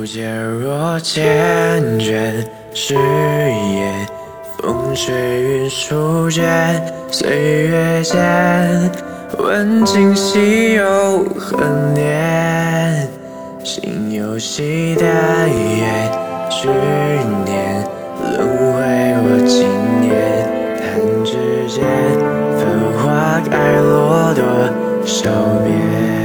不见若缱绻，誓言，风吹云舒卷，岁月间，问今夕又何年？心有犀，淡言，去年轮回过今年，弹指间，繁花开落多少遍？